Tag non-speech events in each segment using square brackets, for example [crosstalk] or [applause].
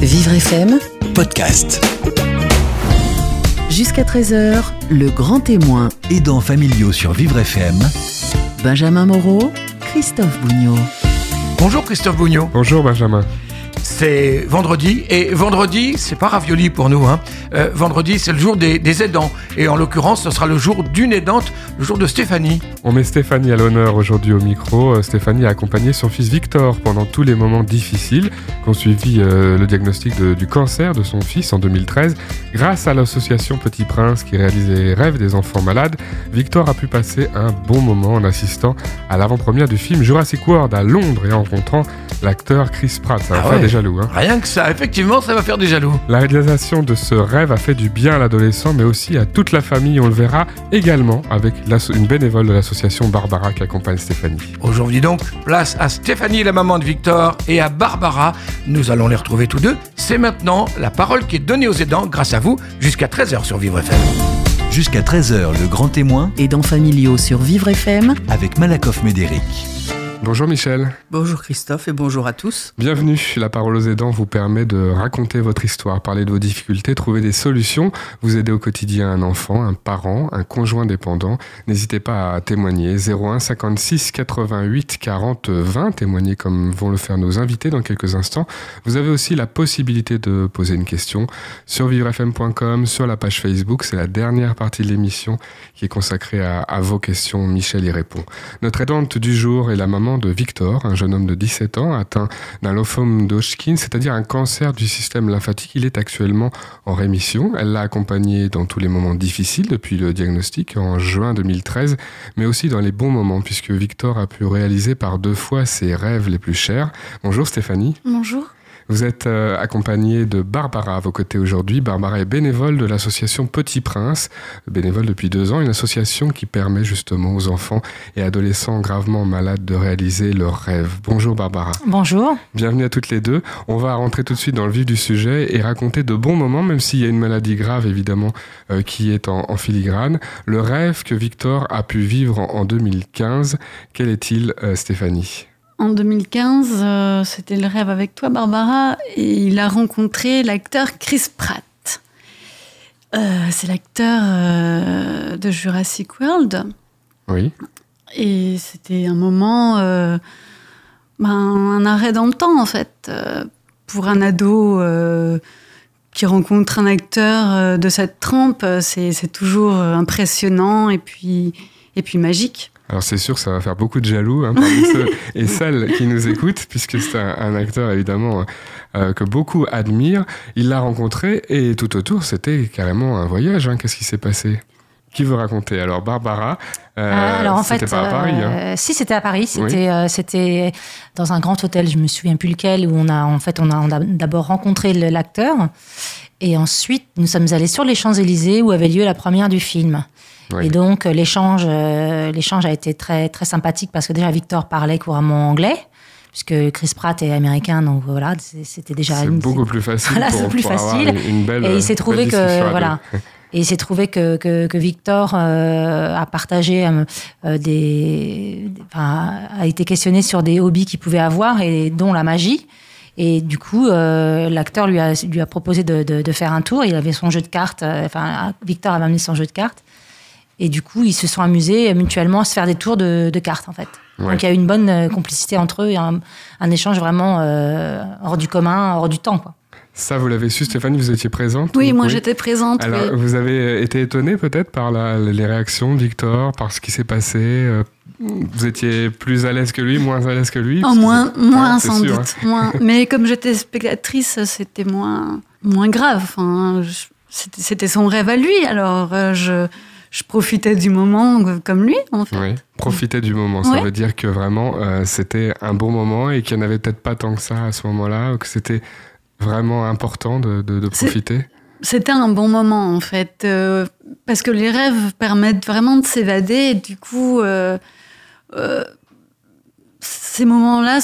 Vivre FM, podcast. jusqu'à 13h, le grand témoin. Aidants familiaux sur Vivre FM. Benjamin Moreau, Christophe Bougnot. Bonjour Christophe Bougnot. Bonjour Benjamin. C'est vendredi et vendredi, c'est pas ravioli pour nous. Hein. Euh, vendredi, c'est le jour des, des aidants et en l'occurrence, ce sera le jour d'une aidante, le jour de Stéphanie. On met Stéphanie à l'honneur aujourd'hui au micro. Euh, Stéphanie a accompagné son fils Victor pendant tous les moments difficiles qu'ont suivi euh, le diagnostic de- du cancer de son fils en 2013. Grâce à l'association Petit Prince qui réalise les rêves des enfants malades, Victor a pu passer un bon moment en assistant à l'avant-première du film Jurassic World à Londres et en rencontrant l'acteur Chris Pratt. Ça va Ah faire. Jaloux. Hein. Rien que ça, effectivement, ça va faire des jaloux. La réalisation de ce rêve a fait du bien à l'adolescent, mais aussi à toute la famille. On le verra également avec une bénévole de l'association Barbara qui accompagne Stéphanie. Aujourd'hui donc, place à Stéphanie, la maman de Victor, et à Barbara. Nous allons les retrouver tous deux. C'est maintenant la parole qui est donnée aux aidants grâce à vous jusqu'à 13h sur Vivre FM. Jusqu'à 13h, le grand témoin Aidants familiaux sur Vivre FM. avec Malakoff Médéric. Bonjour Michel, Bonjour Christophe et bonjour à tous. bienvenue. La parole aux aidants vous permet de raconter votre histoire, parler de vos difficultés, trouver des solutions, vous aider au quotidien un enfant, un parent, un conjoint dépendant. N'hésitez pas à témoigner 01 56 88 40 20, témoigner comme vont le faire nos invités dans quelques instants. Vous avez aussi la possibilité de poser une question sur vivrefm.com, sur la page Facebook. C'est la dernière partie de l'émission qui est consacrée à, à vos questions. Michel y répond. Notre aidante du jour est la maman de Victor, un jeune homme de 17 ans atteint d'un lymphome d'Hodgkin, c'est-à-dire un cancer du système lymphatique. Il est actuellement en rémission. Elle l'a accompagné dans tous les moments difficiles depuis le diagnostic en juin 2013, mais aussi dans les bons moments puisque Victor a pu réaliser par deux fois ses rêves les plus chers. Bonjour Stéphanie. Bonjour. Vous êtes euh, accompagnée de Barbara à vos côtés aujourd'hui. Barbara est bénévole de l'association Petit Prince, bénévole depuis deux ans, une association qui permet justement aux enfants et adolescents gravement malades de réaliser leurs rêves. Bonjour Barbara. Bonjour. Bienvenue à toutes les deux. On va rentrer tout de suite dans le vif du sujet et raconter de bons moments, même s'il y a une maladie grave évidemment euh, qui est en, en filigrane. Le rêve que Victor a pu vivre en, en 2015, quel est-il euh, Stéphanie? En 2015, euh, c'était le rêve avec toi, Barbara, et il a rencontré l'acteur Chris Pratt. Euh, c'est l'acteur euh, de Jurassic World, Oui. et c'était un moment, ben, un arrêt dans le temps en fait, pour un ado qui rencontre un acteur de cette trempe, c'est toujours impressionnant et puis, et puis magique. Alors c'est sûr, ça va faire beaucoup de jaloux hein, parmi ceux et celles qui nous écoutent, puisque c'est un, un acteur évidemment euh, que beaucoup admirent. Il l'a rencontré et tout autour, c'était carrément un voyage. hein. Qu'est-ce qui s'est passé? Qui veut raconter? Alors Barbara, euh, Ah, Alors en c'était fait, pas à Paris. hein. euh, si c'était à Paris, c'était euh, c'était dans un grand hôtel, je me souviens plus lequel, où on a en fait on a, on a d'abord rencontré l'acteur et ensuite nous sommes allés sur les Champs Élysées où avait lieu la première du film. Oui. Et donc euh, l'échange euh, l'échange a été très très sympathique parce que déjà Victor parlait couramment anglais puisque Chris Pratt est américain donc voilà c'était déjà C'est beaucoup plus facile Voilà, c'est plus pour avoir facile. une, une belle Et il s'est trouvé que voilà. [laughs] Et il s'est trouvé que, que, que Victor euh, a partagé euh, des, enfin, a été questionné sur des hobbies qu'il pouvait avoir et dont la magie. Et du coup, euh, l'acteur lui a, lui a proposé de, de, de faire un tour. Il avait son jeu de cartes. Enfin, Victor avait amené son jeu de cartes. Et du coup, ils se sont amusés mutuellement à se faire des tours de, de cartes, en fait. Ouais. Donc, il y a eu une bonne euh, complicité entre eux et un, un échange vraiment euh, hors du commun, hors du temps, quoi. Ça, vous l'avez su, Stéphanie, vous étiez présente Oui, ou- moi j'étais présente. Alors, oui. vous avez été étonné peut-être par la- les réactions de Victor, par ce qui s'est passé euh, Vous étiez plus à l'aise que lui, moins à l'aise que lui? Oh, moins, moins Ah, sans sûr, doute. Moins. [laughs] Mais comme j'étais spectatrice, c'était moins, moins grave. Enfin, je- c'était c'était son rêve à lui. Alors, euh, je, je profitais du moment comme lui, en fait. Oui, profiter du moment. Ça Ouais. veut dire que vraiment, euh, c'était un bon moment et qu'il n'y en avait peut-être pas tant que ça à ce moment-là, ou que c'était vraiment important de, de- de C'est- profiter. C'était un bon moment, en fait. euh, parce que les rêves permettent vraiment de s'évader. Et du coup, euh, ces moments-là,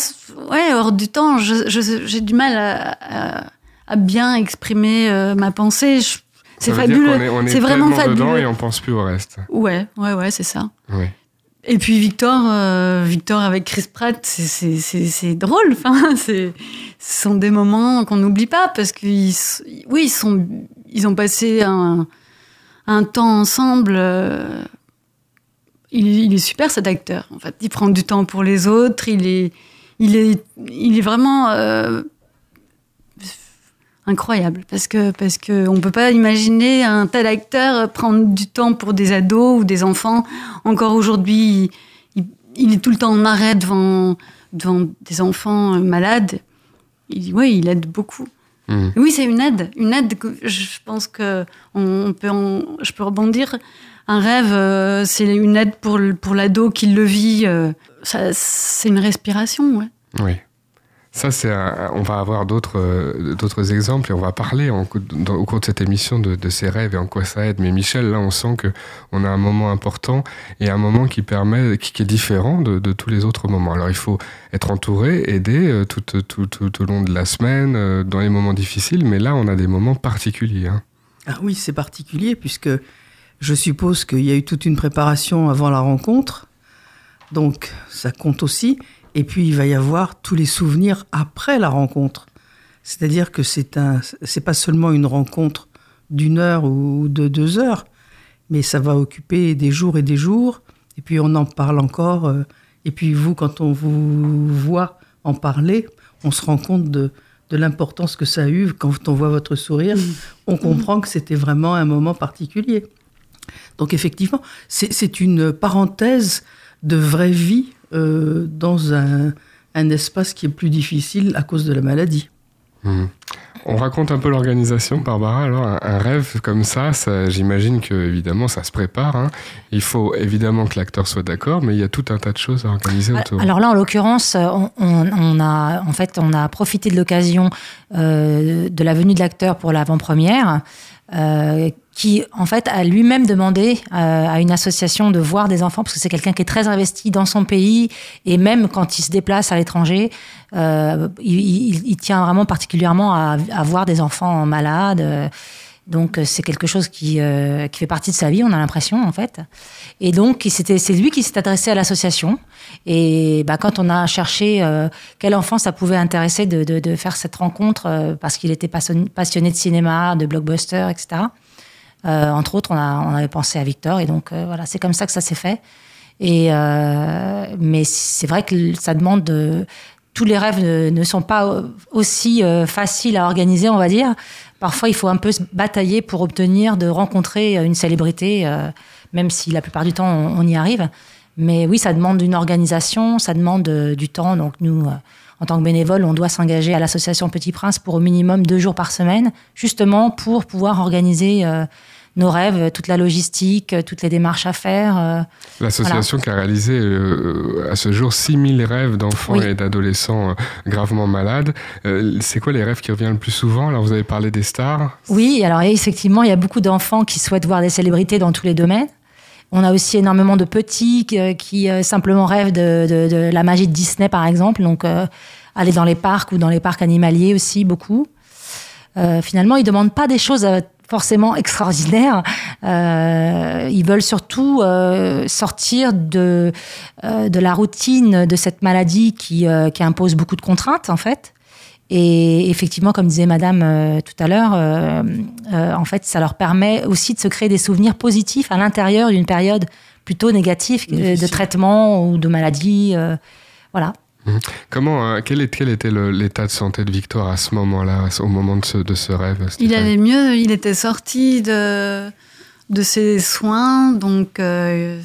ouais, hors du temps, j'ai du mal à, à- à bien exprimer ma pensée. Je- C'est fabuleux. C'est vraiment tellement dedans fabuleux. et on pense plus au reste. Ouais, ouais, ouais, c'est ça. Et puis Victor, euh, Victor avec Chris Pratt, c'est- drôle. Enfin, [laughs] ce sont des moments qu'on n'oublie pas parce qu'ils, oui, ils sont, ils ont passé un, un temps ensemble. euh, il, il est super cet acteur. En fait, il prend du temps pour les autres. Il est, il est, il est vraiment euh, incroyable parce que parce que on peut pas imaginer un tel acteur prendre du temps pour des ados ou des enfants. Encore aujourd'hui, il, il est tout le temps en arrêt devant devant des enfants malades. Il, oui, il aide beaucoup. Mhm. Oui, c'est une aide, une aide. Que je pense que on peut, je peux rebondir. Un rêve, euh, c'est une aide pour pour l'ado qui le vit. euh, ça, c'est une respiration, ouais. Oui. Ça, c'est on va avoir d'autres euh, d'autres exemples et on va parler au cours de cette émission de, de ces rêves et en quoi ça aide. Mais Michel, là, on sent que on a un moment important et un moment qui permet, qui, est différent de, de tous les autres moments. Alors, il faut être entouré, aider euh, tout, tout, tout, tout au long de la semaine, euh, dans les moments difficiles. Mais là, on a des moments particuliers. hein. Ah oui, c'est particulier puisque je suppose qu'il y a eu toute une préparation avant la rencontre. Donc ça compte aussi. Et puis il va y avoir tous les souvenirs après la rencontre. C'est-à-dire que c'est un, c'est pas seulement une rencontre d'une heure ou de deux heures, mais ça va occuper des jours et des jours. Et puis on en parle encore. euh, Et puis vous, quand on vous voit en parler, on se rend compte de, de l'importance que ça a eu quand on voit votre sourire. On comprend que c'était vraiment un moment particulier. Donc effectivement, c'est c'est une parenthèse de vraie vie euh, dans un, un espace qui est plus difficile à cause de la maladie. Mhm. On raconte un peu l'organisation, Barbara. Alors, un, un rêve comme ça, ça j'imagine que évidemment, ça se prépare. hein. Il faut évidemment que l'acteur soit d'accord, mais il y a tout un tas de choses à organiser autour. Alors là, en l'occurrence, on, on- on a en fait on a profité de l'occasion euh, de la venue de l'acteur pour l'avant-première, euh, qui en fait a lui-même demandé euh, à une association de voir des enfants parce que c'est quelqu'un qui est très investi dans son pays et même quand il se déplace à l'étranger, euh, il, il- il tient vraiment particulièrement à, à voir des enfants malades. Donc euh, c'est quelque chose qui, euh, qui fait partie de sa vie, on a l'impression en fait. Et donc c'était c'est lui qui s'est adressé à l'association. Et bah, quand on a cherché euh, quel enfant ça pouvait intéresser de, de, de faire cette rencontre, euh, parce qu'il était passionné, de cinéma, de blockbuster, etc. euh, entre autres, on, a, on avait pensé à Victor. Et donc euh, voilà, c'est comme ça que ça s'est fait. Et mais c'est vrai que ça demande de tous les rêves ne, ne sont pas aussi faciles à organiser, on va dire. Parfois, il faut un peu se batailler pour obtenir de rencontrer une célébrité, euh, même si la plupart du temps, on, y arrive. Mais oui, ça demande une organisation, ça demande euh, du temps. Donc nous, euh, en tant que bénévole, on doit s'engager à l'association Petit Prince pour au minimum deux jours par semaine, justement pour pouvoir organiser euh, nos rêves, toute la logistique, toutes les démarches à faire. euh, L'association qui a réalisé euh, à ce jour 6000 rêves d'enfants Oui. et d'adolescents euh, gravement malades. Euh, c'est quoi les rêves qui reviennent le plus souvent? Alors, vous avez parlé des stars. Oui, alors effectivement, il y a beaucoup d'enfants qui souhaitent voir des célébrités dans tous les domaines. On a aussi énormément de petits qui, qui, simplement rêvent de, de- de la magie de Disney, par exemple. Donc, euh, aller dans les parcs ou dans les parcs animaliers aussi, beaucoup. Euh, finalement, ils demandent pas des choses forcément extraordinaires. Euh, ils veulent surtout euh, sortir de, euh, de la routine de cette maladie qui, qui impose beaucoup de contraintes, en fait. Et effectivement, comme disait Madame tout à l'heure, en fait, ça leur permet aussi de se créer des souvenirs positifs à l'intérieur d'une période plutôt négative de traitement ou de maladie. voilà. Comment, euh, quel, est- quel était l'état de santé de Victor à ce moment-là, au moment de ce, de ce rêve Il allait mieux, il était sorti de, de ses soins, donc euh,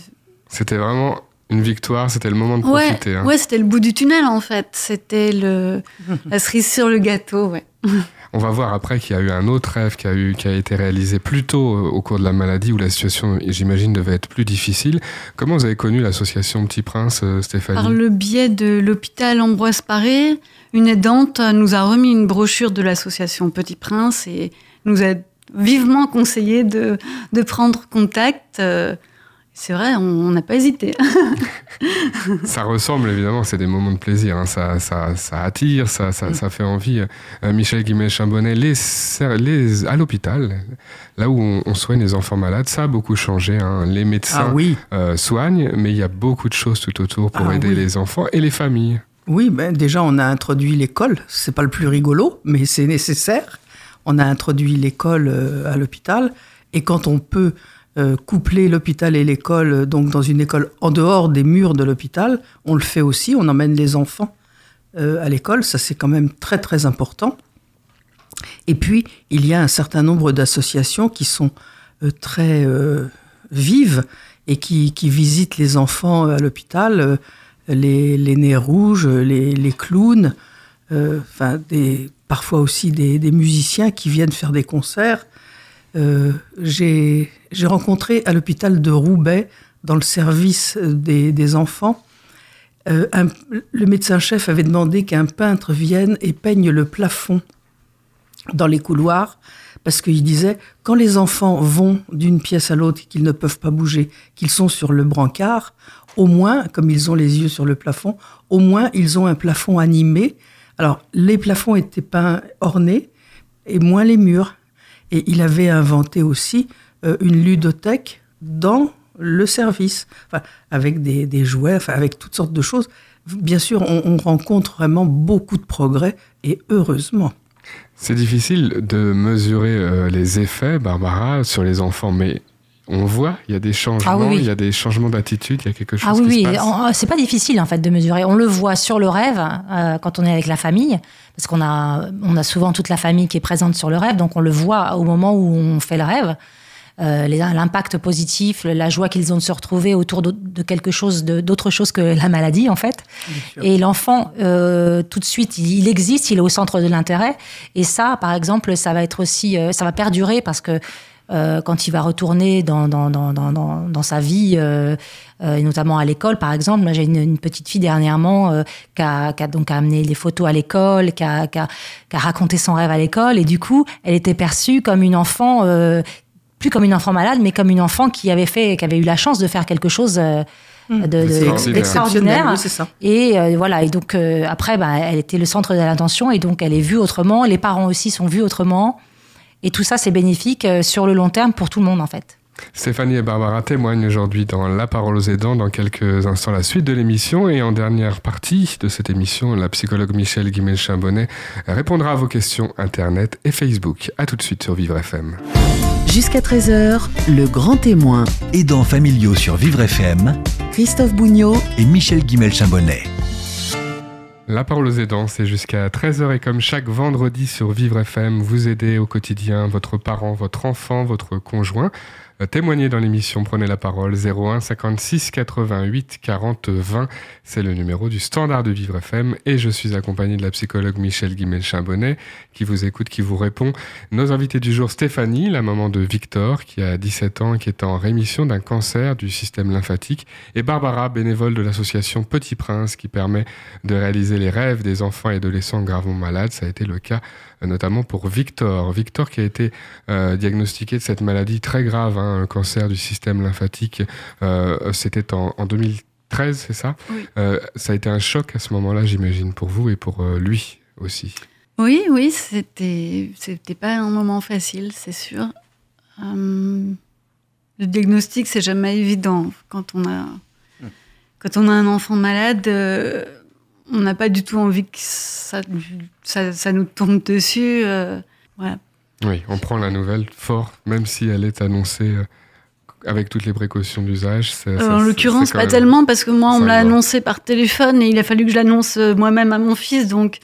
C'était vraiment une victoire, c'était le moment de ouais, profiter. hein. ouais, c'était le bout du tunnel en fait. C'était le [laughs] la cerise sur le gâteau, ouais. [laughs] On va voir après qu'il y a eu un autre rêve qui a, été réalisé plus tôt euh, au cours de la maladie où la situation, j'imagine, devait être plus difficile. Comment vous avez connu l'association Petit Prince, euh, Stéphanie Par le biais de l'hôpital Ambroise Paré, une aidante nous a remis une brochure de l'association Petit Prince et nous a vivement conseillé de, de prendre contact. C'est vrai, on n'a pas hésité. [laughs] ça ressemble évidemment, c'est des moments de plaisir, hein. ça, ça, ça, attire, ça, ça, ça, fait envie. Euh, Michel Guimet-Chambonnet, les, les, à l'hôpital, là où on, soigne les enfants malades, ça a beaucoup changé. Hein. Les médecins ah oui. euh, soignent, mais il y a beaucoup de choses tout autour pour ah aider les enfants et les familles. Oui, ben déjà on a introduit l'école, c'est pas le plus rigolo, mais c'est nécessaire. On a introduit l'école euh, à l'hôpital, et quand on peut euh, coupler l'hôpital et l'école, euh, donc dans une école en dehors des murs de l'hôpital. On le fait aussi, on emmène les enfants euh, à l'école, ça c'est quand même très très important. Et puis, il y a un certain nombre d'associations qui sont très vives et qui, visitent les enfants à l'hôpital, les, les, nez rouges, les, les clowns, enfin des, parfois aussi des, des, musiciens qui viennent faire des concerts. J'ai j'ai rencontré à l'hôpital de Roubaix, dans le service des, enfants, euh, le médecin-chef avait demandé qu'un peintre vienne et peigne le plafond dans les couloirs, parce qu'il disait, quand les enfants vont d'une pièce à l'autre qu'ils ne peuvent pas bouger, qu'ils sont sur le brancard, au moins, comme ils ont les yeux sur le plafond, au moins ils ont un plafond animé. Alors, les plafonds étaient peints ornés, et moins les murs. Et il avait inventé aussi euh, une ludothèque dans le service, avec des, jouets, avec toutes sortes de choses. Bien sûr, on, rencontre vraiment beaucoup de progrès, et heureusement. C'est difficile de mesurer euh, les effets, Barbara, sur les enfants, mais on voit, il y a des changements, ah il y a des changements d'attitude, il y a quelque chose ah, oui, qui oui. C'est pas difficile en fait de mesurer. On le voit sur le rêve euh, quand on est avec la famille, parce qu'on a, on a souvent toute la famille qui est présente sur le rêve, donc on le voit au moment où on fait le rêve. Euh, l'impact positif, la joie qu'ils ont de se retrouver autour de, quelque chose, d'autre chose que la maladie en fait. Et l'enfant, euh, tout de suite, il, existe, il est au centre de l'intérêt. Et ça, par exemple, ça va être aussi, euh, ça va perdurer parce que quand il va retourner dans, dans, dans, dans sa vie, et notamment à l'école, par exemple. J'ai une, petite fille dernièrement qui, a, qui, a, donc amené les photos à l'école, qui a, qui, a, qui a, raconté son rêve à l'école, et du coup, elle était perçue comme une enfant plus comme une enfant malade, mais comme une enfant qui avait fait, qui avait eu la chance de faire quelque chose euh, mmh. de, extraordinaire. Et euh, voilà. Et donc euh, après, bah, elle était le centre de l'attention et donc elle est vue autrement. Les parents aussi sont vus autrement. Et tout ça, c'est bénéfique sur le long terme pour tout le monde en fait. Stéphanie et Barbara témoignent aujourd'hui dans La parole aux aidants. Dans quelques instants, la suite de l'émission. Et en dernière partie de cette émission, la psychologue Michel Guimel-Chambonnet répondra à vos questions Internet et Facebook. A tout de suite sur Vivre FM. Jusqu'à 13h, le grand témoin. Aidants familiaux sur Vivre FM. Christophe Bougnot et Michel Guimel-Chambonnet. La parole aux aidants, c'est jusqu'à 13h et comme chaque vendredi sur Vivre FM, vous aidez au quotidien votre parent, votre enfant, votre conjoint témoignez dans l'émission, prenez la parole 01 56 88 40 20. C'est le numéro du standard de Vivre FM et je suis accompagné de la psychologue Michel Guimel-Chambonnet qui vous écoute, qui vous répond. Nos invités du jour, Stéphanie, la maman de Victor qui a 17 ans qui est en rémission d'un cancer du système lymphatique et Barbara, bénévole de l'association Petit Prince qui permet de réaliser les rêves des enfants et adolescents gravement malades. Ça a été le cas notamment pour Victor. Victor qui a été euh, diagnostiqué de cette maladie très grave, hein, un cancer du système lymphatique. Euh, c'était en, 2013, c'est ça? Euh, Ça a été un choc à ce moment-là, j'imagine, pour vous et pour lui aussi. Oui, oui, c'était c'était pas un moment facile, c'est sûr. le diagnostic, c'est jamais évident quand on a quand on a un enfant malade on n'a pas du tout envie que ça, ça, nous tombe dessus. Euh, oui, on prend la nouvelle fort, même si elle est annoncée euh, avec toutes les précautions d'usage. Euh, en l'occurrence, pas tellement, parce que moi, on me l'a annoncé par téléphone et il a fallu que je l'annonce moi-même à mon fils. Donc,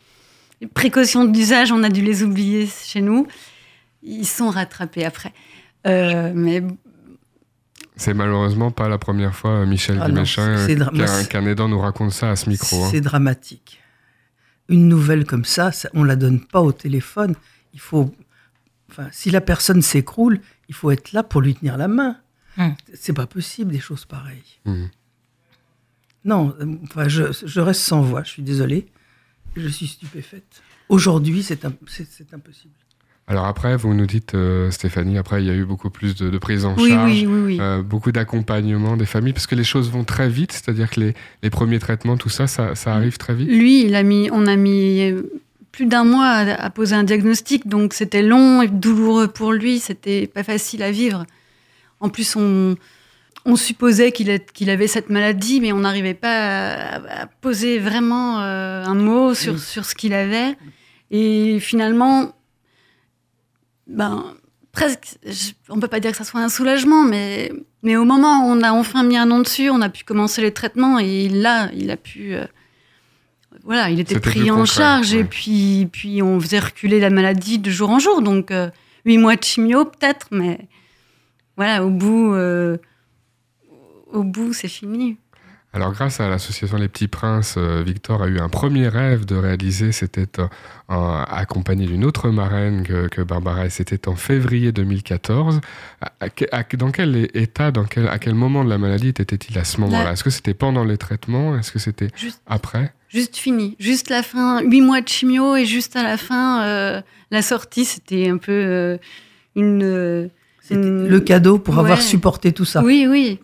les précautions d'usage, on a dû les oublier chez nous. Ils sont rattrapés après. mais c'est malheureusement pas la première fois, euh, Michel ah euh, qu'un aidant nous raconte ça à ce micro. Hein. C'est dramatique. Une nouvelle comme ça, on la donne pas au téléphone. Il faut, enfin, si la personne s'écroule, il faut être là pour lui tenir la main. Hum. C'est pas possible des choses pareilles. Hum. Non, enfin, je, je, reste sans voix. Je suis désolée. Je suis stupéfaite. Aujourd'hui, c'est impossible. Alors après, vous nous dites, euh, Stéphanie, après, il y a eu beaucoup plus de, de prise en Oui, charge, oui, oui, oui. euh, beaucoup d'accompagnement des familles, parce que les choses vont très vite, c'est-à-dire que les, les premiers traitements, tout ça, ça, ça arrive très vite. Lui, il a mis, on a mis plus d'un mois à, à poser un diagnostic, donc c'était long et douloureux pour lui, c'était pas facile à vivre. En plus, on, on supposait qu'il ait- qu'il avait cette maladie, mais on n'arrivait pas à, à poser vraiment euh, un mot sur, Oui. sur ce qu'il avait. Et finalement, ben, presque, je- on peut pas dire que ça soit un soulagement, mais, mais au moment où on a enfin mis un nom dessus, on a pu commencer les traitements et là, il a pu. euh, voilà, il était pris en concret, charge et puis, puis on faisait reculer la maladie de jour en jour. Donc, euh, huit mois de chimio peut-être, mais voilà, au bout, euh, au bout, c'est fini. Alors grâce à l'association Les Petits Princes, euh, Victor a eu un premier rêve de réaliser, c'était euh, accompagné d'une autre marraine que, que Barbara, et c'était en février 2014. À- à que- à- dans quel état, dans quel, à quel moment de la maladie était-il à ce moment-là? Là- Est-ce que c'était pendant les traitements? Est-ce que c'était après? Juste fini, juste la fin, huit mois de chimio et juste à la fin, euh, la sortie, c'était un peu euh, une. euh, le cadeau pour avoir supporté tout ça. Oui, oui.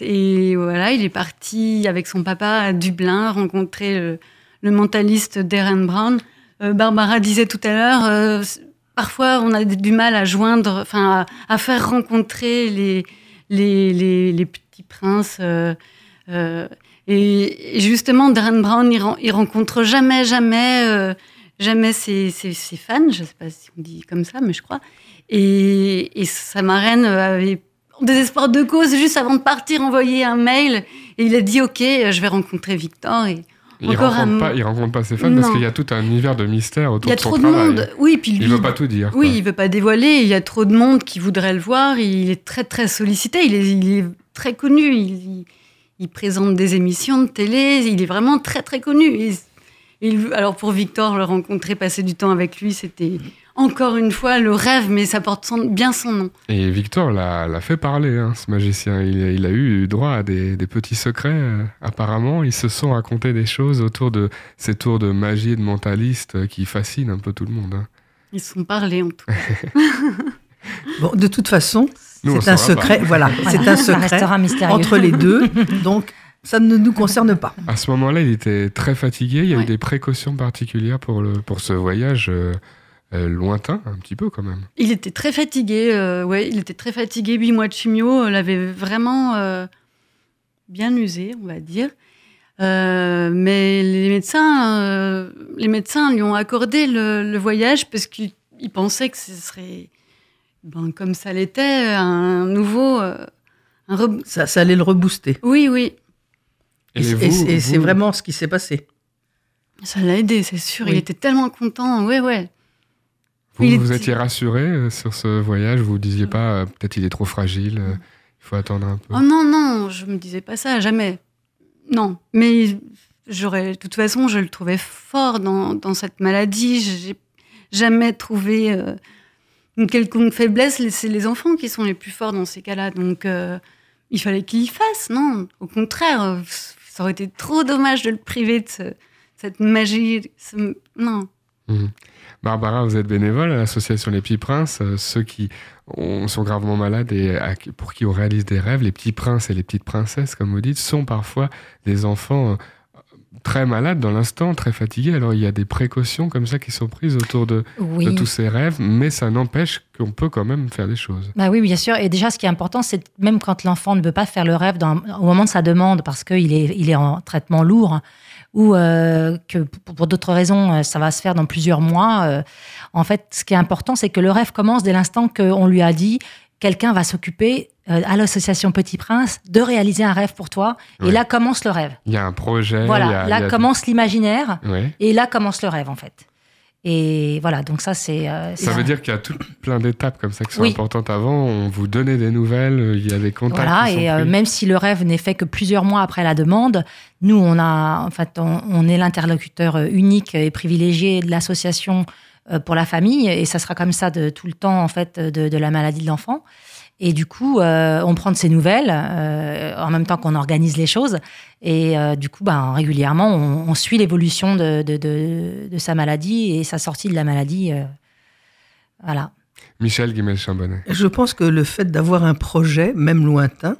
Et voilà, il est parti avec son papa à Dublin rencontrer le, mentaliste Darren Brown. Euh, Barbara disait tout à l'heure, euh, parfois on a du mal à joindre, enfin à, faire rencontrer les, les, les, petits princes. euh, et, justement, Darren Brown, il, ren- il rencontre jamais, jamais, jamais ses, ses- fans. Je sais pas si on dit comme ça, mais je crois. Et, sa marraine avait désespoir de cause, juste avant de partir, envoyé un mail et il a dit Ok, je vais rencontrer Victor. Et il rencontre, un- pas, il rencontre pas ses fans parce qu'il y a tout un univers de mystère autour il y a de son trop de monde. Oui, puis lui, Il veut pas tout dire. oui, quoi. il veut pas dévoiler. Il y a trop de monde qui voudrait le voir. Il est très très sollicité. Il est, il est très connu. Il, présente des émissions de télé. Il est vraiment très très connu. Il- alors pour Victor, le rencontrer, passer du temps avec lui, c'était encore une fois le rêve, mais ça porte son- bien son nom. Et Victor l'a fait parler, hein, ce magicien. Il, il a eu droit à des, des petits secrets. euh, apparemment, ils se sont racontés des choses autour de ces tours de magie et de mentaliste euh, qui fascinent un peu tout le monde. hein. Ils se sont parlé en tout cas. [laughs] Bon, de toute façon, [laughs] c'est un pas. secret. Voilà, c'est un secret entre les deux. [laughs] Donc, ça ne nous concerne pas. À ce moment-là, il était très fatigué. Il y a eu des précautions particulières pour, le, pour ce voyage euh, lointain, un petit peu quand même. Il était très fatigué, euh, ouais, il était très fatigué. Huit mois de chimio euh, l'avait vraiment euh, bien usé, on va dire. Euh, mais les médecins, euh, les médecins lui ont accordé le, le voyage parce qu'ils ils pensaient que ce serait, ben, comme ça l'était, un nouveau. euh, un re- Ça, ça allait le rebooster. Oui, oui, Et, Et et- vous- et c'est vous- vraiment ce qui s'est passé. ça l'a aidé, c'est sûr. Oui. Il était tellement content, ouais, ouais. Vous, Il vous étiez rassuré euh, sur ce voyage? Vous vous disiez pas, euh, peut-être il est trop fragile, euh, il faut attendre un peu? Oh non, non, je me disais pas ça, jamais. Non, mais j'aurais, de toute façon, je le trouvais fort dans, dans cette maladie. J'ai jamais trouvé euh, une quelconque faiblesse. Les- C'est les enfants qui sont les plus forts dans ces cas-là. Donc, euh, il fallait qu'il y fasse, non? Au contraire, ça aurait été trop dommage de le priver de ce- cette magie. ce- non. Mhm. Barbara, vous êtes bénévole à l'association Les Petits Princes, euh, ceux qui ont- sont gravement malades et à- pour qui on réalise des rêves. Les petits princes et les petites princesses, comme vous dites, sont parfois des enfants euh, très malades dans l'instant, très fatigués. Alors il y a des précautions comme ça qui sont prises autour de, Oui. de tous ces rêves, mais ça n'empêche qu'on peut quand même faire des choses. Bah oui, bien sûr. Et déjà, ce qui est important, c'est même quand l'enfant ne veut pas faire le rêve dans- au moment de sa demande, parce qu'il est, il est en traitement lourd, ou euh, que pour, d'autres raisons, euh, ça va se faire dans plusieurs mois. euh, en fait, ce qui est important, c'est que le rêve commence dès l'instant qu'on lui a dit quelqu'un va s'occuper euh, à l'association Petit Prince de réaliser un rêve pour toi. Ouais. Et là commence le rêve. Il y a un projet. Voilà, a- là commence l'imaginaire, Ouais. et là commence le rêve, en fait. Et voilà, donc ça, c'est. euh, Ça veut dire qu'il y a tout plein d'étapes comme ça qui sont Oui. importantes avant. On vous donnait des nouvelles, euh, il y a des contacts. Voilà, qui et euh, pris. même si le rêve n'est fait que plusieurs mois après la demande, nous, on, a, en fait, on, on est l'interlocuteur unique et privilégié de l'association pour la famille, et ça sera comme ça de tout le temps, en fait, de, de la maladie de l'enfant. Et du coup, euh, on prend de ses nouvelles euh, en même temps qu'on organise les choses. Et euh, du coup, ben, régulièrement, on, on suit l'évolution de, de, de, de sa maladie et sa sortie de la maladie. euh, Voilà. Michel Guimel-Chambonnet. Je pense que le fait d'avoir un projet, même lointain,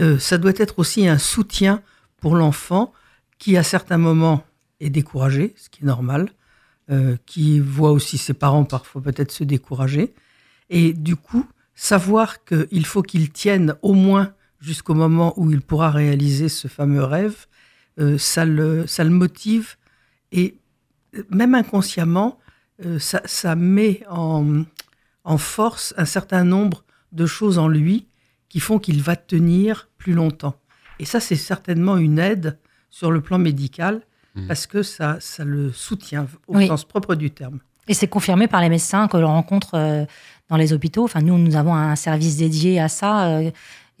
euh, ça doit être aussi un soutien pour l'enfant qui, à certains moments, est découragé, ce qui est normal, euh, qui voit aussi ses parents parfois peut-être se décourager. Et du coup, savoir qu'il faut qu'il tienne au moins jusqu'au moment où il pourra réaliser ce fameux rêve, euh, ça, le, ça le motive et même inconsciemment, euh, ça, ça met en, en force un certain nombre de choses en lui qui font qu'il va tenir plus longtemps. Et ça, c'est certainement une aide sur le plan médical Mhm. parce que ça, ça le soutient au Oui. sens propre du terme. Et c'est confirmé par les médecins que l'on rencontre euh, dans les hôpitaux. Enfin, nous, nous avons un service dédié à ça. euh,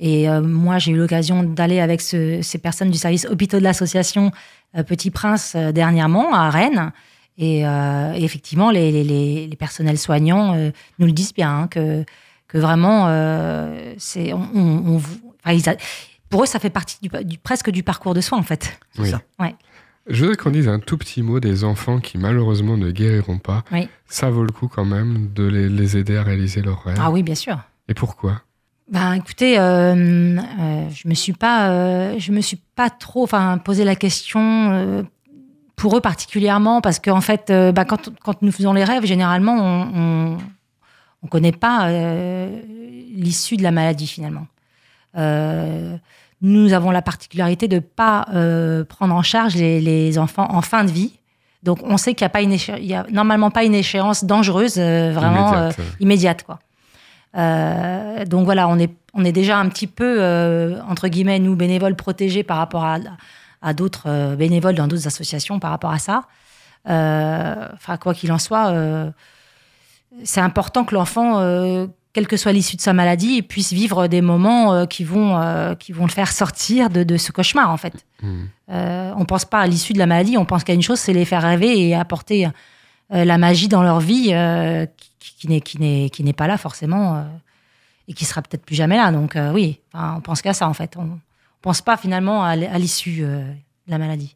et euh, moi, j'ai eu l'occasion d'aller avec ce- ces personnes du service hôpitaux de l'association euh, Petit Prince euh, dernièrement à Rennes. Et, euh, et effectivement, les, les- les- les personnels soignants euh, nous le disent bien, hein, que, que vraiment, euh, c'est, on, on- on- enfin, ils a- pour eux, ça fait partie du, du- presque du parcours de soins, en fait. Oui. ça. Je voudrais qu'on dise un tout petit mot des enfants qui malheureusement ne guériront pas. Oui. Ça vaut le coup quand même de les, les aider à réaliser leurs rêves. Ah oui, bien sûr. Et pourquoi? Ben, écoutez, euh, euh, je me suis pas, euh, je me suis pas trop, enfin, posé la question pour eux particulièrement parce qu'en fait, ben, quand, quand nous faisons les rêves, généralement, on, on, on connaît pas l'issue de la maladie finalement. Nous avons la particularité de pas euh, prendre en charge les, les enfants en fin de vie. Donc, on sait qu'il n'y a pas une éché- il y a normalement pas une échéance dangereuse, euh, vraiment Immédiate. euh, immédiate, quoi. Euh, donc voilà, on est, on est déjà un petit peu, euh, entre guillemets, nous, bénévoles protégés par rapport à, à d'autres euh, bénévoles dans d'autres associations par rapport à ça. Enfin, quoi qu'il en soit, c'est important que l'enfant, quelle que soit l'issue de sa maladie, puisse vivre des moments euh, qui, vont, euh, qui vont le faire sortir de, de ce cauchemar, en fait. Hmm. Euh, on pense pas à l'issue de la maladie, on pense qu'à une chose, c'est les faire rêver et apporter euh, la magie dans leur vie euh, qui, qui n'est qui n'est qui n'est pas là forcément euh, et qui sera peut-être plus jamais là. Donc euh, oui, enfin, on pense qu'à ça en fait. On, on pense pas finalement à l'issue euh, de la maladie.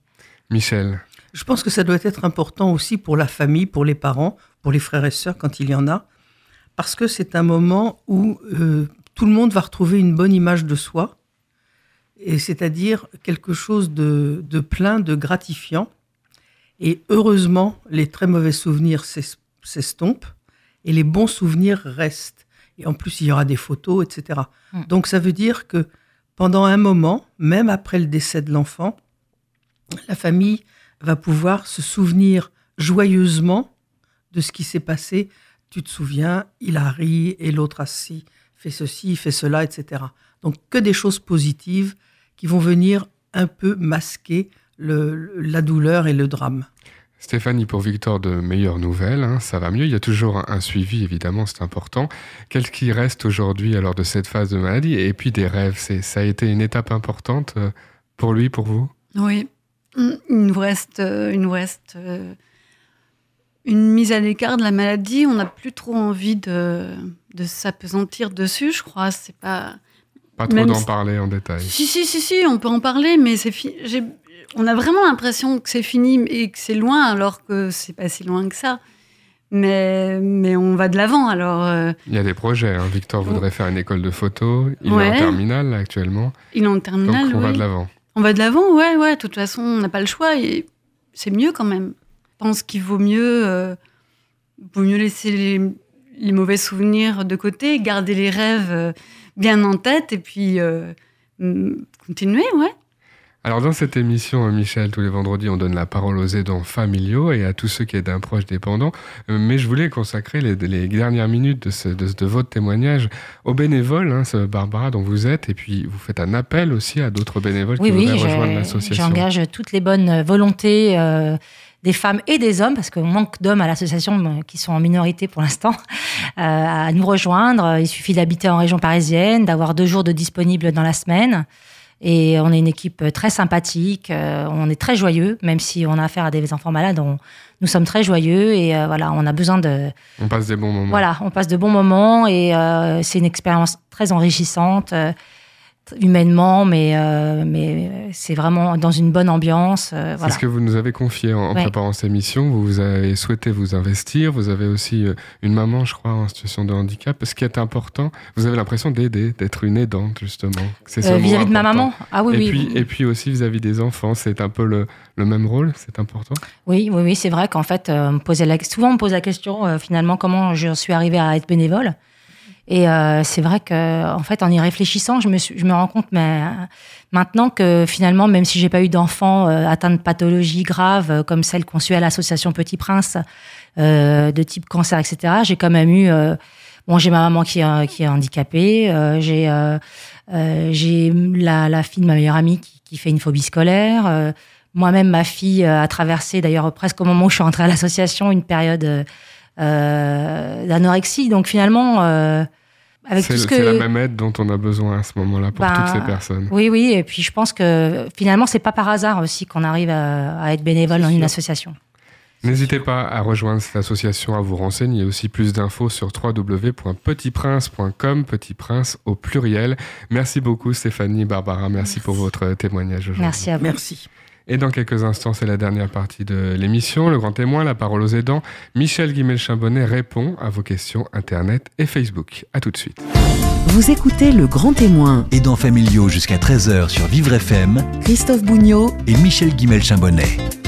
Michel, Je pense que ça doit être important aussi pour la famille, pour les parents, pour les frères et sœurs quand il y en a, parce que c'est un moment où euh, tout le monde va retrouver une bonne image de soi, et c'est-à-dire quelque chose de, de plein, de gratifiant. Et heureusement, les très mauvais souvenirs s'es- s'estompent et les bons souvenirs restent. Et en plus, il y aura des photos, etc. Mm. Donc ça veut dire que pendant un moment, même après le décès de l'enfant, la famille va pouvoir se souvenir joyeusement de ce qui s'est passé. Tu te souviens, il a ri et l'autre a si, fait ceci, fait cela, etc. Donc que des choses positives qui vont venir un peu masquer le- le- la douleur et le drame. Stéphanie, pour Victor, de meilleures nouvelles, hein, ça va mieux. Il y a toujours un, un suivi, évidemment, c'est important. Qu'est-ce qui reste aujourd'hui alors de cette phase de maladie? Et puis des rêves, c'est, ça a été une étape importante euh, pour lui, pour vous? Oui, Mm, il nous reste, euh, il nous reste euh, une mise à l'écart de la maladie. On n'a plus trop envie de, de s'apesantir dessus, je crois. C'est pas. Pas trop d'en si- parler en détail. Si, si, si, si, on peut en parler, mais c'est fi- j'ai- on a vraiment l'impression que c'est fini et que c'est loin, alors que c'est pas si loin que ça. Mais, mais on va de l'avant, alors. euh, Il y a des projets. hein. Victor voudrait faire une école de photo. Il est en terminale là, actuellement. il est en Donc terminale, on va de l'avant. On va de l'avant, ouais, ouais. De toute façon, on n'a pas le choix et c'est mieux quand même. Pense qu'il vaut mieux, euh, mieux laisser les, les mauvais souvenirs de côté, garder les rêves euh, bien en tête et puis euh, continuer, ouais. Alors dans cette émission, euh, Michel, tous les vendredis, on donne la parole aux aidants familiaux et à tous ceux qui aident un proche dépendant. Euh, Mais je voulais consacrer les, les dernières minutes de, ce- de- de votre témoignage aux bénévoles, hein, ce Barbara dont vous êtes, et puis vous faites un appel aussi à d'autres bénévoles Oui, qui oui, voudraient rejoindre l'association. j'engage toutes les bonnes volontés euh, des femmes et des hommes, parce qu'on manque d'hommes à l'association qui sont en minorité pour l'instant, [laughs] euh, à nous rejoindre. Il suffit d'habiter en région parisienne, d'avoir deux jours de disponibles dans la semaine. Et on est une équipe très sympathique, euh, on est très joyeux, même si on a affaire à des enfants malades, on- nous sommes très joyeux et euh, voilà, on a besoin de, On passe des bons moments. voilà, on passe de bons moments et euh, c'est une expérience très enrichissante. Humainement, mais, euh, mais c'est vraiment dans une bonne ambiance. euh, C'est voilà. ce que vous nous avez confié en, en Ouais. préparant cette émission. Vous, vous avez souhaité vous investir. Vous avez aussi euh, une maman, je crois, en situation de handicap. Ce qui est important, vous avez l'impression d'aider, d'être une aidante, justement. C'est ce Euh, Vis-à-vis de ma maman Ah oui, et, oui. puis, et puis aussi vis-à-vis des enfants, c'est un peu le, le même rôle, c'est important? Oui, oui, oui, c'est vrai qu'en fait, on me posait la... souvent on me pose la question finalement comment je suis arrivée à être bénévole. Et euh, c'est vrai que, en fait, en y réfléchissant, je me, suis- je me rends compte mais, euh, maintenant que finalement, même si j'ai pas eu d'enfants euh, atteints de pathologies graves euh, comme celles qu'on suit à l'association Petit Prince, euh, de type cancer, etc., j'ai quand même eu. bon, j'ai ma maman qui est, qui est handicapée, j'ai j'ai la, la fille de ma meilleure amie qui, qui fait une phobie scolaire. moi-même, ma fille a traversé, d'ailleurs, presque au moment où je suis entrée à l'association, une période d'anorexie. Donc finalement, euh, avec tout ce que... c'est la même aide dont on a besoin à ce moment-là pour Ben, toutes ces personnes. Oui, oui. Et puis je pense que finalement, c'est pas par hasard aussi qu'on arrive à, à être bénévole dans une association. N'hésitez pas à rejoindre cette association, à vous renseigner. Il y a aussi plus d'infos sur www.petitprince.com, Petit Prince au pluriel. Merci beaucoup Stéphanie, Barbara, merci, pour votre témoignage aujourd'hui. Merci à vous. Merci. Et dans quelques instants, c'est la dernière partie de l'émission. Le grand témoin, la parole aux aidants. Michel Guimel-Chambonnet répond à vos questions Internet et Facebook. À tout de suite. Vous écoutez Le Grand Témoin, Aidants familiaux jusqu'à 13h sur Vivre FM Christophe Bougnot, et Michel Guimel-Chambonnet.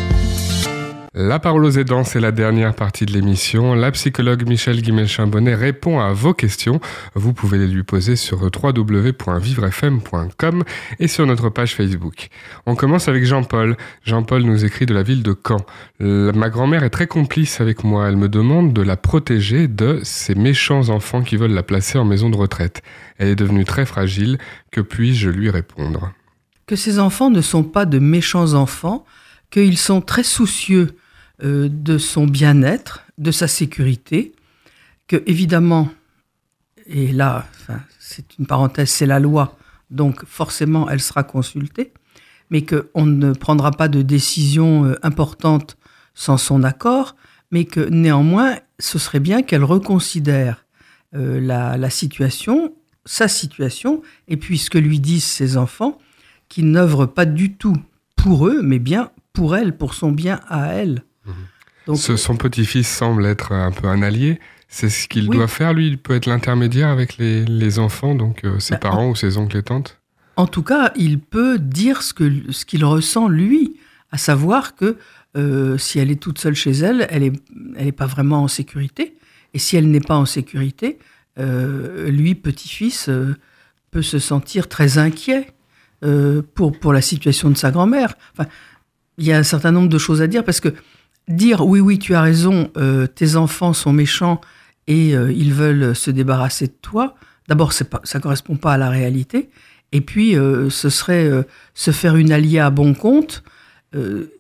La parole aux aidants, c'est la dernière partie de l'émission. La psychologue Michel Guimel-Chambonnet répond à vos questions. Vous pouvez les lui poser sur www.vivrefm.com et sur notre page Facebook. On commence avec Jean-Paul. Jean-Paul nous écrit de la ville de Caen. Ma grand-mère est très complice avec moi. Elle me demande de la protéger de ces méchants enfants qui veulent la placer en maison de retraite. Elle est devenue très fragile. Que puis-je lui répondre? Que ces enfants ne sont pas de méchants enfants, qu'ils sont très soucieux euh, de son bien-être, de sa sécurité, que évidemment, et là, c'est une parenthèse, c'est la loi, donc forcément elle sera consultée, mais qu'on ne prendra pas de décision euh, importante sans son accord, mais que néanmoins, ce serait bien qu'elle reconsidère euh, la, la situation, sa situation, et puis ce que lui disent ses enfants, qui n'œuvrent pas du tout pour eux, mais bien pour elle, pour son bien à elle. Donc, Ce- son petit-fils semble être un peu un allié. C'est ce qu'il Oui. doit faire, lui. Il peut être l'intermédiaire avec les, les enfants, donc euh, ses Bah, parents ou ses oncles et tantes. En tout cas, il peut dire ce que ce qu'il ressent lui, à savoir que euh, si elle est toute seule chez elle, elle est elle est pas vraiment en sécurité. Et si elle n'est pas en sécurité, euh, lui, petit-fils, peut se sentir très inquiet pour pour la situation de sa grand-mère. Enfin, il y a un certain nombre de choses à dire parce que dire oui, oui, tu as raison, euh, tes enfants sont méchants et euh, ils veulent se débarrasser de toi. D'abord, c'est pas, ça correspond pas à la réalité. Et puis, euh, ce serait euh, se faire une alliée à bon compte. Euh,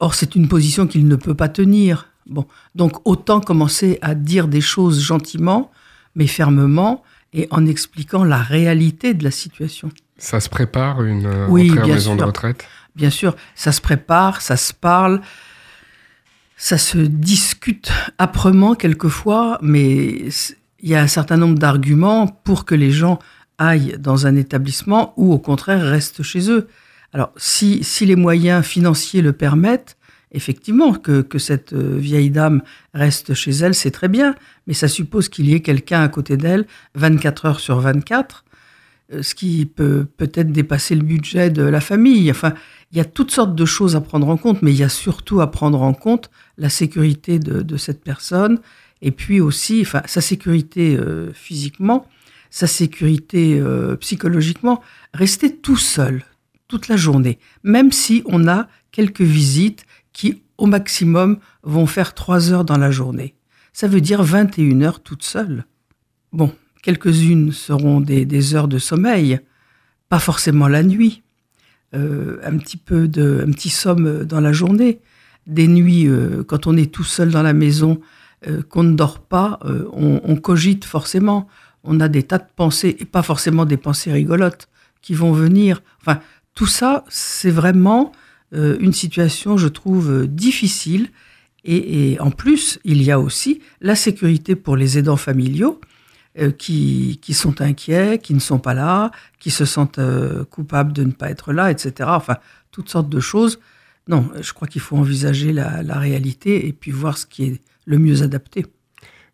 or, c'est une position qu'il ne peut pas tenir. Bon, donc autant commencer à dire des choses gentiment, mais fermement, et en expliquant la réalité de la situation. Ça se prépare une euh, Oui, entrée en de retraite? Bien sûr, ça se prépare, ça se parle, ça se discute âprement quelquefois, mais il y a un certain nombre d'arguments pour que les gens aillent dans un établissement ou au contraire restent chez eux. Alors, si, si les moyens financiers le permettent, effectivement, que, que cette euh, vieille dame reste chez elle, c'est très bien, mais ça suppose qu'il y ait quelqu'un à côté d'elle 24 heures sur 24, euh, ce qui peut peut-être dépasser le budget de la famille. Enfin, il y a toutes sortes de choses à prendre en compte, mais il y a surtout à prendre en compte la sécurité de, cette personne, et puis aussi enfin, sa sécurité euh, physiquement, sa sécurité euh, psychologiquement. Rester tout seul toute la journée, même si on a quelques visites qui, au maximum, vont faire trois heures dans la journée. Ça veut dire 21 heures toute seule. Bon, quelques-unes seront des heures de sommeil, pas forcément la nuit. Euh, un petit peu de, un petit somme dans la journée. Des nuits, euh, quand on est tout seul dans la maison, euh, qu'on ne dort pas, on, cogite forcément. On a des tas de pensées, et pas forcément des pensées rigolotes, qui vont venir. Enfin, tout ça, c'est vraiment une situation, je trouve, difficile. Et en plus, il y a aussi la sécurité pour les aidants familiaux. Euh, qui, qui sont inquiets, qui ne sont pas là, qui se sentent euh, coupables de ne pas être là, etc. Enfin, toutes sortes de choses. Non, je crois qu'il faut envisager la, réalité et puis voir ce qui est le mieux adapté.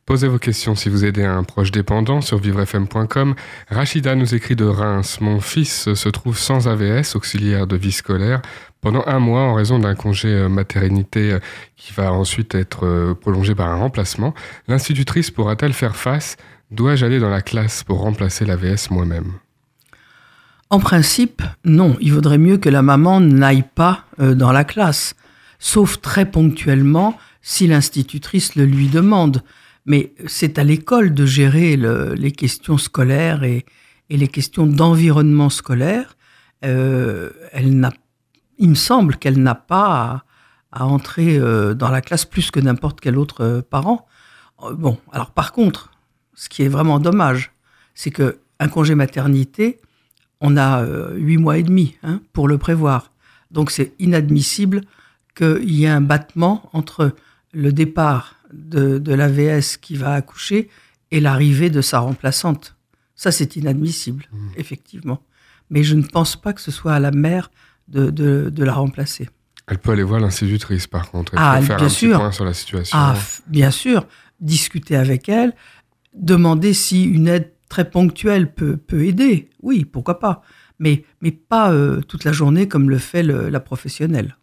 Posez vos questions si vous aidez un proche dépendant sur vivrefm.com. Rachida nous écrit de Reims. Mon fils se trouve sans AVS, auxiliaire de vie scolaire, pendant un mois en raison d'un congé euh, maternité qui va ensuite être prolongé par un remplacement. L'institutrice pourra-t-elle faire face Dois-je aller dans la classe pour remplacer l'AVS moi-même? En principe, non. Il vaudrait mieux que la maman n'aille pas euh, dans la classe, sauf très ponctuellement si l'institutrice le lui demande. Mais c'est à l'école de gérer le- les questions scolaires et, les questions d'environnement scolaire. Euh, elle n'a, il me semble qu'elle n'a pas à, entrer euh, dans la classe plus que n'importe quel autre parent. Bon, alors par contre, ce qui est vraiment dommage, c'est que un congé maternité, on a euh, huit mois et demi hein, pour le prévoir. Donc c'est inadmissible qu'il y ait un battement entre le départ de, de l'AVS qui va accoucher et l'arrivée de sa remplaçante. Ça, c'est inadmissible, effectivement. Mais je ne pense pas que ce soit à la mère de, de- de la remplacer. Elle peut aller voir l'institutrice par contre. Elle Ah, peut faire bien un petit sûr. point sur la situation. Ah, bien sûr, discuter avec elle, demander si une aide très ponctuelle peut, aider. Oui, pourquoi pas. Mais, pas euh, toute la journée comme le fait la professionnelle.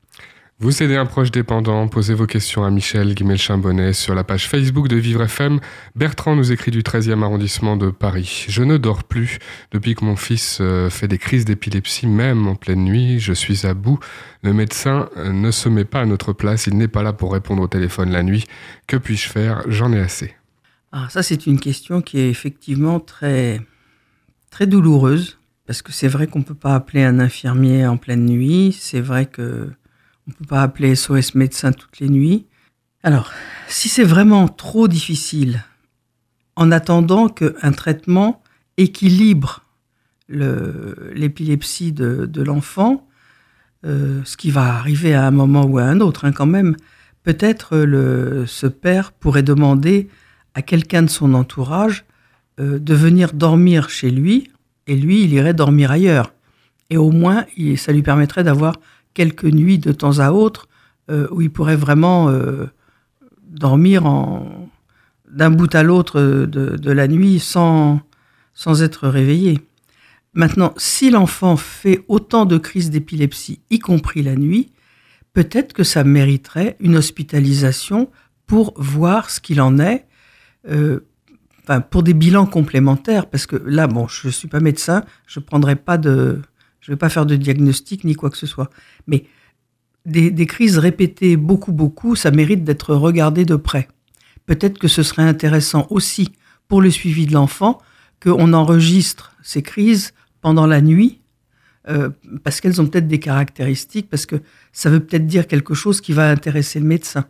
Vous aidez un proche dépendant, posez vos questions à Michel Guimel-Chambonnet sur la page Facebook de Vivre FM. Bertrand nous écrit du 13e arrondissement de Paris. Je ne dors plus depuis que mon fils euh, fait des crises d'épilepsie, même en pleine nuit. Je suis à bout. Le médecin euh, ne se met pas à notre place. Il n'est pas là pour répondre au téléphone la nuit. Que puis-je faire? J'en ai assez. Ah, ça, c'est une question qui est effectivement très, très douloureuse, parce que c'est vrai qu'on ne peut pas appeler un infirmier en pleine nuit, c'est vrai que on ne peut pas appeler SOS médecin toutes les nuits. Alors, si c'est vraiment trop difficile, en attendant qu'un traitement équilibre le- l'épilepsie de, de l'enfant, euh, ce qui va arriver à un moment ou à un autre hein, quand même, peut-être ce père pourrait demander à quelqu'un de son entourage euh, de venir dormir chez lui, et lui, il irait dormir ailleurs. Et au moins, il- ça lui permettrait d'avoir quelques nuits de temps à autre euh, où il pourrait vraiment euh, dormir en, d'un bout à l'autre de, de la nuit sans, sans être réveillé. Maintenant, si l'enfant fait autant de crises d'épilepsie, y compris la nuit, peut-être que ça mériterait une hospitalisation pour voir ce qu'il en est, enfin, pour des bilans complémentaires, parce que là, bon, je ne suis pas médecin, je prendrai pas de, je vais pas faire de diagnostic ni quoi que ce soit, mais des, des crises répétées beaucoup, beaucoup, ça mérite d'être regardé de près. Peut-être que ce serait intéressant aussi pour le suivi de l'enfant qu'on enregistre ces crises pendant la nuit, euh, parce qu'elles ont peut-être des caractéristiques, parce que ça veut peut-être dire quelque chose qui va intéresser le médecin.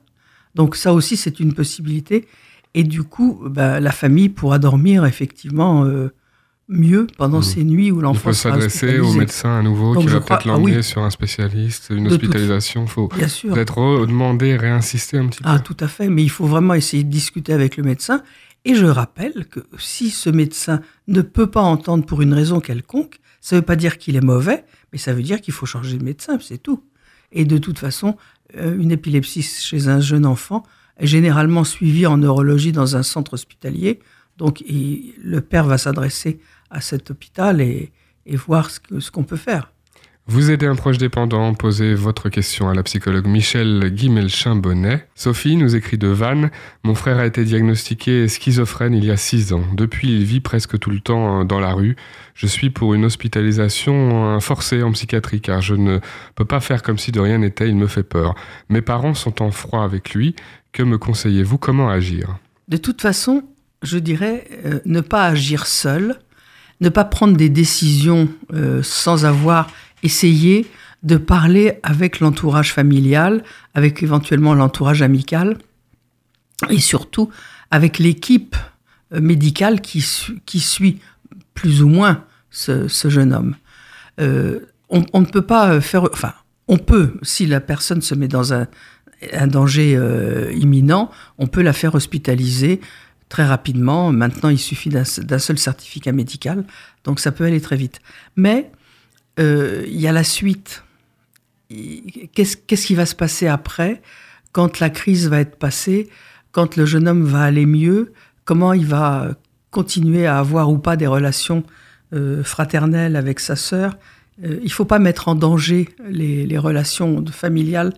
Donc ça aussi, c'est une possibilité. Et du coup, bah, la famille pourra dormir effectivement euh, mieux pendant Mmh. ces nuits où Il l'enfant faut sera s'adresser au médecin à nouveau Donc qui va crois- peut-être ah oui. l'emmener sur un spécialiste, une De hospitalisation. Il faut Bien sûr. peut-être redemander, réinsister un petit peu. Ah, tout à fait. Mais il faut vraiment essayer de discuter avec le médecin. Et je rappelle que si ce médecin ne peut pas entendre pour une raison quelconque, ça ne veut pas dire qu'il est mauvais, mais ça veut dire qu'il faut changer de médecin, c'est tout. Et de toute façon, euh, une épilepsie chez un jeune enfant généralement suivie en neurologie dans un centre hospitalier. Donc, le père va s'adresser à cet hôpital et, voir ce qu'on peut faire. Vous aidez un proche dépendant, posez votre question à la psychologue Michel Guimelchin-Bonnet. Sophie nous écrit de Vannes. Mon frère a été diagnostiqué schizophrène il y a six ans. Depuis, il vit presque tout le temps euh, dans la rue. Je suis pour une hospitalisation forcée en psychiatrie car je ne peux pas faire comme si de rien n'était, il me fait peur. Mes parents sont en froid avec lui. Que me conseillez-vous? Comment agir? De toute façon, je dirais euh, ne pas agir seul, ne pas prendre des décisions euh, sans avoir essayé de parler avec l'entourage familial, avec éventuellement l'entourage amical, et surtout avec l'équipe euh, médicale qui, su- qui suit plus ou moins ce, jeune homme. Euh, on, ne peut pas faire... Enfin, on peut, si la personne se met dans un, danger euh, imminent, on peut la faire hospitaliser très rapidement. Maintenant, il suffit d'un seul certificat médical, donc ça peut aller très vite. Mais il y a la suite. Qu'est-ce qui va se passer après, quand la crise va être passée, quand le jeune homme va aller mieux, comment il va continuer à avoir ou pas des relations euh, fraternelles avec sa sœur? Euh, il ne faut pas mettre en danger les, relations familiales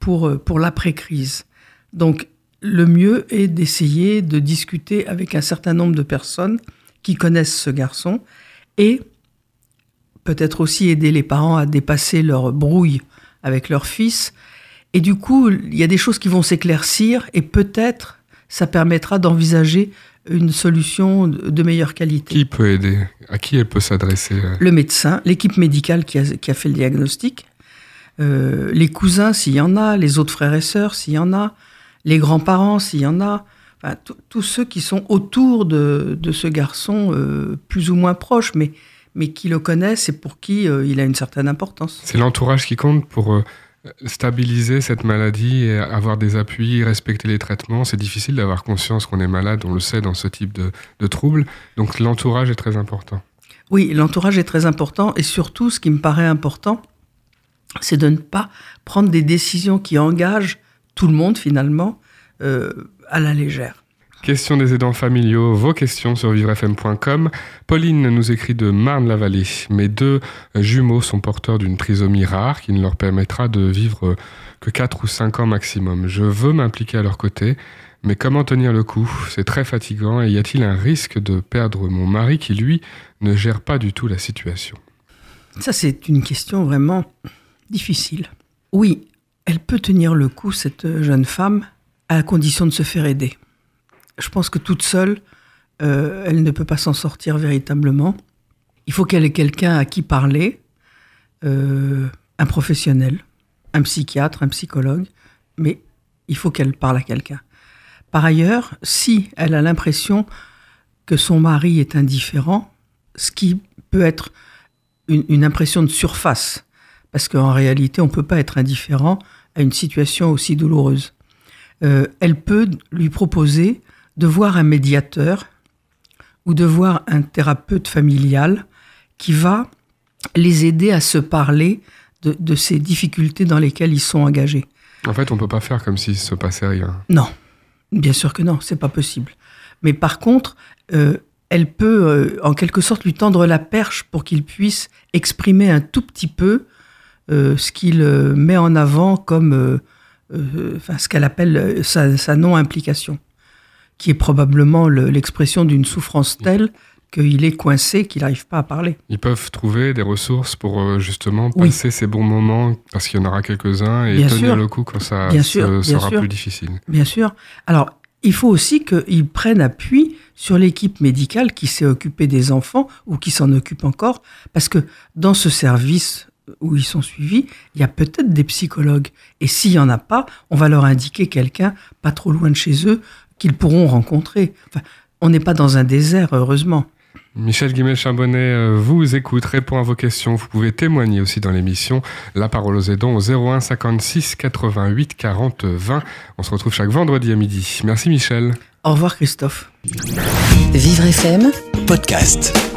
pour, pour l'après-crise. Donc, le mieux est d'essayer de discuter avec un certain nombre de personnes qui connaissent ce garçon et peut-être aussi aider les parents à dépasser leur brouille avec leur fils. Et du coup, il y a des choses qui vont s'éclaircir et peut-être ça permettra d'envisager une solution de meilleure qualité. Qui peut aider? À qui elle peut s'adresser? Le médecin, l'équipe médicale qui a, fait le diagnostic, euh, les cousins s'il y en a, les autres frères et sœurs s'il y en a, les grands-parents s'il y en a, enfin, tous ceux qui sont autour de, ce garçon, euh, plus ou moins proches, mais, mais qui le connaissent et pour qui il a une certaine importance. C'est l'entourage qui compte pour stabiliser cette maladie et avoir des appuis, respecter les traitements. C'est difficile d'avoir conscience qu'on est malade, on le sait dans ce type de, de troubles. Donc l'entourage est très important. Oui, l'entourage est très important et surtout ce qui me paraît important, c'est de ne pas prendre des décisions qui engagent tout le monde finalement euh, à la légère. Question des aidants familiaux, vos questions sur vivrefm.com. Pauline nous écrit de Marne-la-Vallée. Mes deux jumeaux sont porteurs d'une trisomie rare qui ne leur permettra de vivre que 4 ou 5 ans maximum. Je veux m'impliquer à leur côté, mais comment tenir le coup? C'est très fatigant et y a-t-il un risque de perdre mon mari qui, lui, ne gère pas du tout la situation? Ça, c'est une question vraiment difficile. Oui, elle peut tenir le coup, cette jeune femme, à condition de se faire aider je pense que toute seule, euh, elle ne peut pas s'en sortir véritablement. Il faut qu'elle ait quelqu'un à qui parler, euh, un professionnel, un psychiatre, un psychologue, mais il faut qu'elle parle à quelqu'un. Par ailleurs, si elle a l'impression que son mari est indifférent, ce qui peut être une, impression de surface, parce qu'en réalité, on ne peut pas être indifférent à une situation aussi douloureuse. Euh, elle peut lui proposer de voir un médiateur ou de voir un thérapeute familial qui va les aider à se parler de, ces difficultés dans lesquelles ils sont engagés. En fait, on ne peut pas faire comme s'il se passait rien. Non, bien sûr que non, c'est pas possible. Mais par contre, euh, elle peut euh, en quelque sorte lui tendre la perche pour qu'il puisse exprimer un tout petit peu euh, ce qu'il met en avant comme enfin, ce qu'elle appelle sa non-implication qui est probablement l'expression d'une souffrance telle qu'il est coincé, qu'il n'arrive pas à parler. Ils peuvent trouver des ressources pour euh, justement passer ces bons moments, parce qu'il y en aura quelques-uns, et tenir le coup quand ça sera plus difficile. Bien sûr. Alors, il faut aussi qu'ils prennent appui sur l'équipe médicale qui s'est occupée des enfants ou qui s'en occupe encore, parce que dans ce service où ils sont suivis, il y a peut-être des psychologues. Et s'il n'y en a pas, on va leur indiquer quelqu'un pas trop loin de chez eux qu'ils pourront rencontrer. on n'est pas dans un désert, heureusement. Michel Guimel-Chambonnet euh, vous écoute, répond à vos questions. Vous pouvez témoigner aussi dans l'émission La parole aux aidants au 01 56 88 40 20. On se retrouve chaque vendredi à midi. Merci Michel. Au revoir Christophe. Vivre FM, podcast.